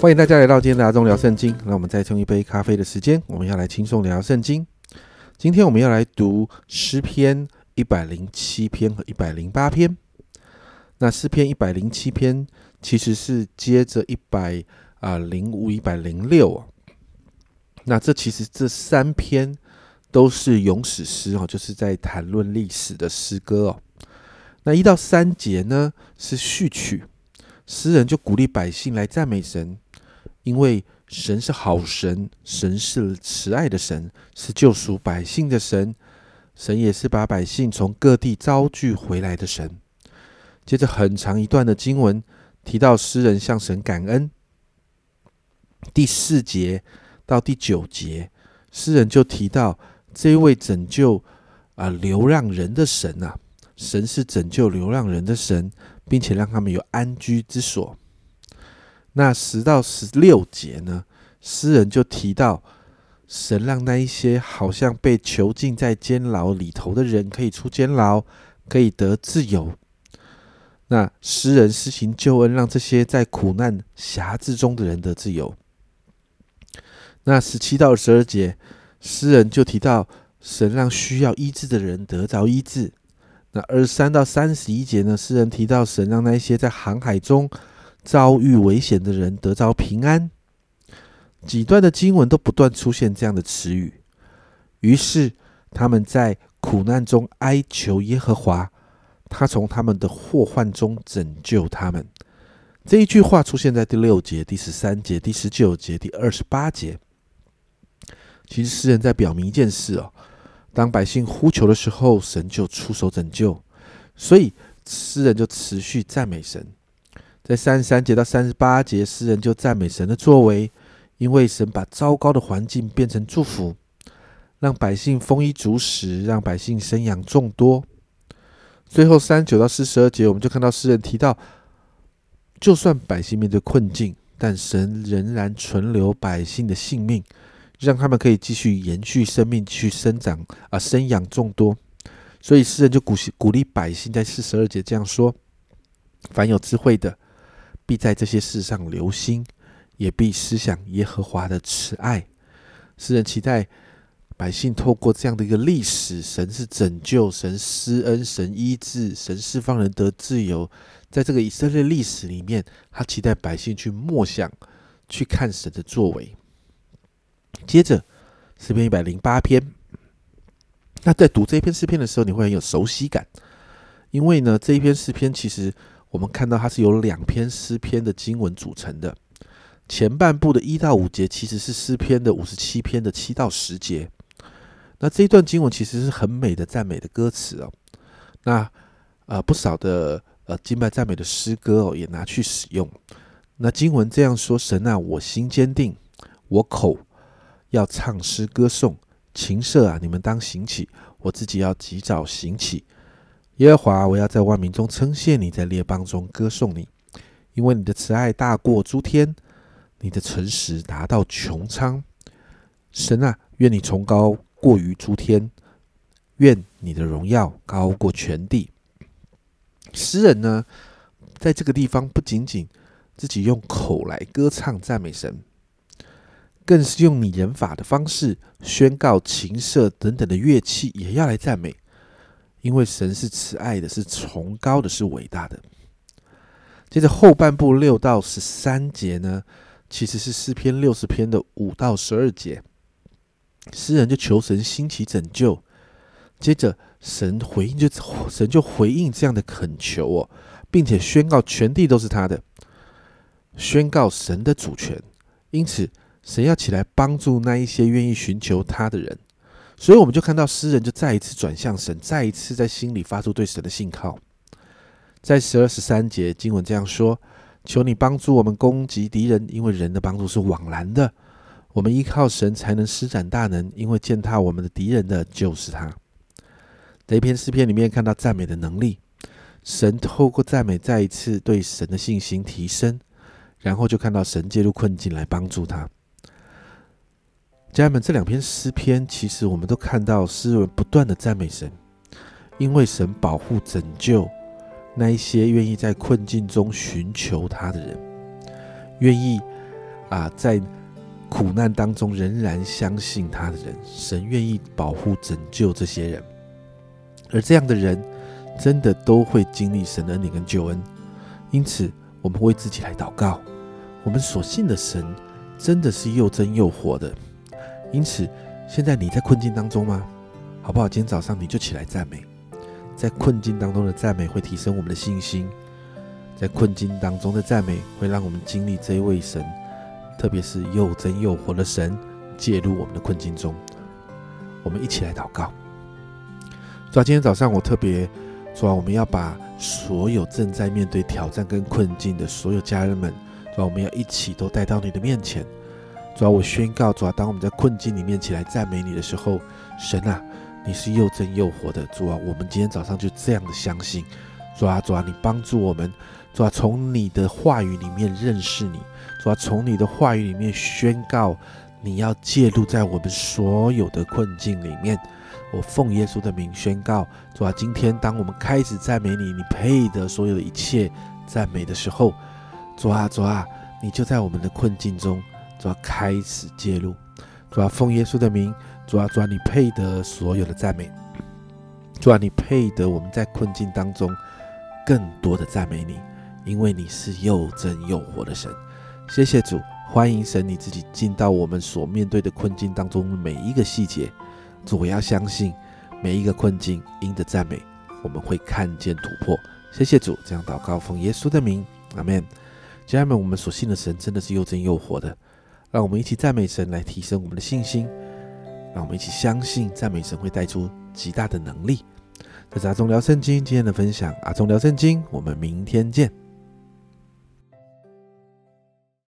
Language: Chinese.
欢迎大家来到今天的阿忠聊圣经。那我们再冲一杯咖啡的时间，我们要来轻松聊圣经。今天我们要来读诗篇一百零七篇和一百零八篇。那诗篇一百零七篇其实是接着一百啊零五、一百零六哦。那这其实这三篇都是咏史诗哦，就是在谈论历史的诗歌哦。那一到三节呢是序曲，诗人就鼓励百姓来赞美神，因为神是好神，神是慈爱的神，是救赎百姓的神，神也是把百姓从各地招聚回来的神。接着很长一段的经文提到诗人向神感恩。第四节到第九节，诗人就提到这位拯救啊流浪人的神啊。神是拯救流浪人的神，并且让他们有安居之所。那十到十六节呢？诗人就提到，神让那一些好像被囚禁在监牢里头的人可以出监牢，可以得自由。那诗人施行救恩，让这些在苦难辖制中的人得自由。那十七到十二节，诗人就提到，神让需要医治的人得着医治。那二十三到三十一节呢？诗人提到神让那一些在航海中遭遇危险的人得着平安。几段的经文都不断出现这样的词语，于是他们在苦难中哀求耶和华，他从他们的祸患中拯救他们。这一句话出现在第六节、第十三节、第十九节、第二十八节。其实诗人在表明一件事哦。当百姓呼求的时候，神就出手拯救，所以诗人就持续赞美神。在三十三节到三十八节，诗人就赞美神的作为，因为神把糟糕的环境变成祝福，让百姓丰衣足食，让百姓生养众多。最后三十九到四十二节，我们就看到诗人提到，就算百姓面对困境，但神仍然存留百姓的性命。让他们可以继续延续生命，去生长啊，生养众多。所以诗人就鼓鼓励百姓，在四十二节这样说：凡有智慧的，必在这些事上留心，也必思想耶和华的慈爱。诗人期待百姓透过这样的一个历史，神是拯救，神施恩，神医治，神释放人得自由。在这个以色列历史里面，他期待百姓去默想，去看神的作为。接着诗篇一百零八篇，那在读这篇诗篇的时候，你会很有熟悉感，因为呢，这一篇诗篇其实我们看到它是由两篇诗篇的经文组成的。前半部的一到五节其实是诗篇的五十七篇的七到十节。那这一段经文其实是很美的赞美的歌词哦。那呃不少的呃敬拜赞美的诗歌哦也拿去使用。那经文这样说：神啊，我心坚定，我口。要唱诗歌颂，琴瑟啊，你们当行起；我自己要及早行起。耶和华，我要在万民中称谢你，在列邦中歌颂你，因为你的慈爱大过诸天，你的诚实达到穹苍。神啊，愿你崇高过于诸天，愿你的荣耀高过全地。诗人呢，在这个地方不仅仅自己用口来歌唱赞美神。更是用拟人法的方式宣告琴瑟等等的乐器也要来赞美，因为神是慈爱的，是崇高的，是伟大的。接着后半部六到十三节呢，其实是诗篇六十篇的五到十二节，诗人就求神兴起拯救。接着神回应，就神就回应这样的恳求哦，并且宣告全地都是他的，宣告神的主权。因此。神要起来帮助那一些愿意寻求他的人，所以我们就看到诗人就再一次转向神，再一次在心里发出对神的信靠。在十二十三节经文这样说：“求你帮助我们攻击敌人，因为人的帮助是枉然的。我们依靠神才能施展大能，因为践踏我们的敌人的就是他。”在一篇诗篇里面看到赞美的能力，神透过赞美再一次对神的信心提升，然后就看到神介入困境来帮助他。家人们，这两篇诗篇，其实我们都看到诗人不断的赞美神，因为神保护、拯救那一些愿意在困境中寻求他的人，愿意啊，在苦难当中仍然相信他的人，神愿意保护拯救这些人，而这样的人真的都会经历神的恩典跟救恩。因此，我们为自己来祷告，我们所信的神真的是又真又活的。因此，现在你在困境当中吗？好不好？今天早上你就起来赞美，在困境当中的赞美会提升我们的信心。在困境当中的赞美，会让我们经历这一位神，特别是又真又活的神介入我们的困境中。我们一起来祷告。主啊，今天早上我特别主啊，我们要把所有正在面对挑战跟困境的所有家人们，主啊，我们要一起都带到你的面前。主啊，我宣告，主啊，当我们在困境里面起来赞美你的时候，神啊，你是又真又活的。主啊，我们今天早上就这样的相信。主啊，主啊，你帮助我们。主啊，从你的话语里面认识你；主啊，从你的话语里面宣告你要介入在我们所有的困境里面。我奉耶稣的名宣告：主啊，今天当我们开始赞美你，你配得所有的一切赞美的时候，主啊，主啊，你就在我们的困境中，主要，开始介入。主要，奉耶稣的名，主要，主，你配得所有的赞美。主要，你配得我们在困境当中更多的赞美你。因为你是又真又活的神，谢谢主，欢迎神你自己进到我们所面对的困境当中每一个细节。主，我要相信每一个困境因着赞美，我们会看见突破。谢谢主，这样祷告奉耶稣的名，阿门。家人们，我们所信的神真的是又真又活的，让我们一起赞美神来提升我们的信心，让我们一起相信赞美神会带出极大的能力。这是阿忠聊圣经今天的分享，阿忠聊圣经，我们明天见。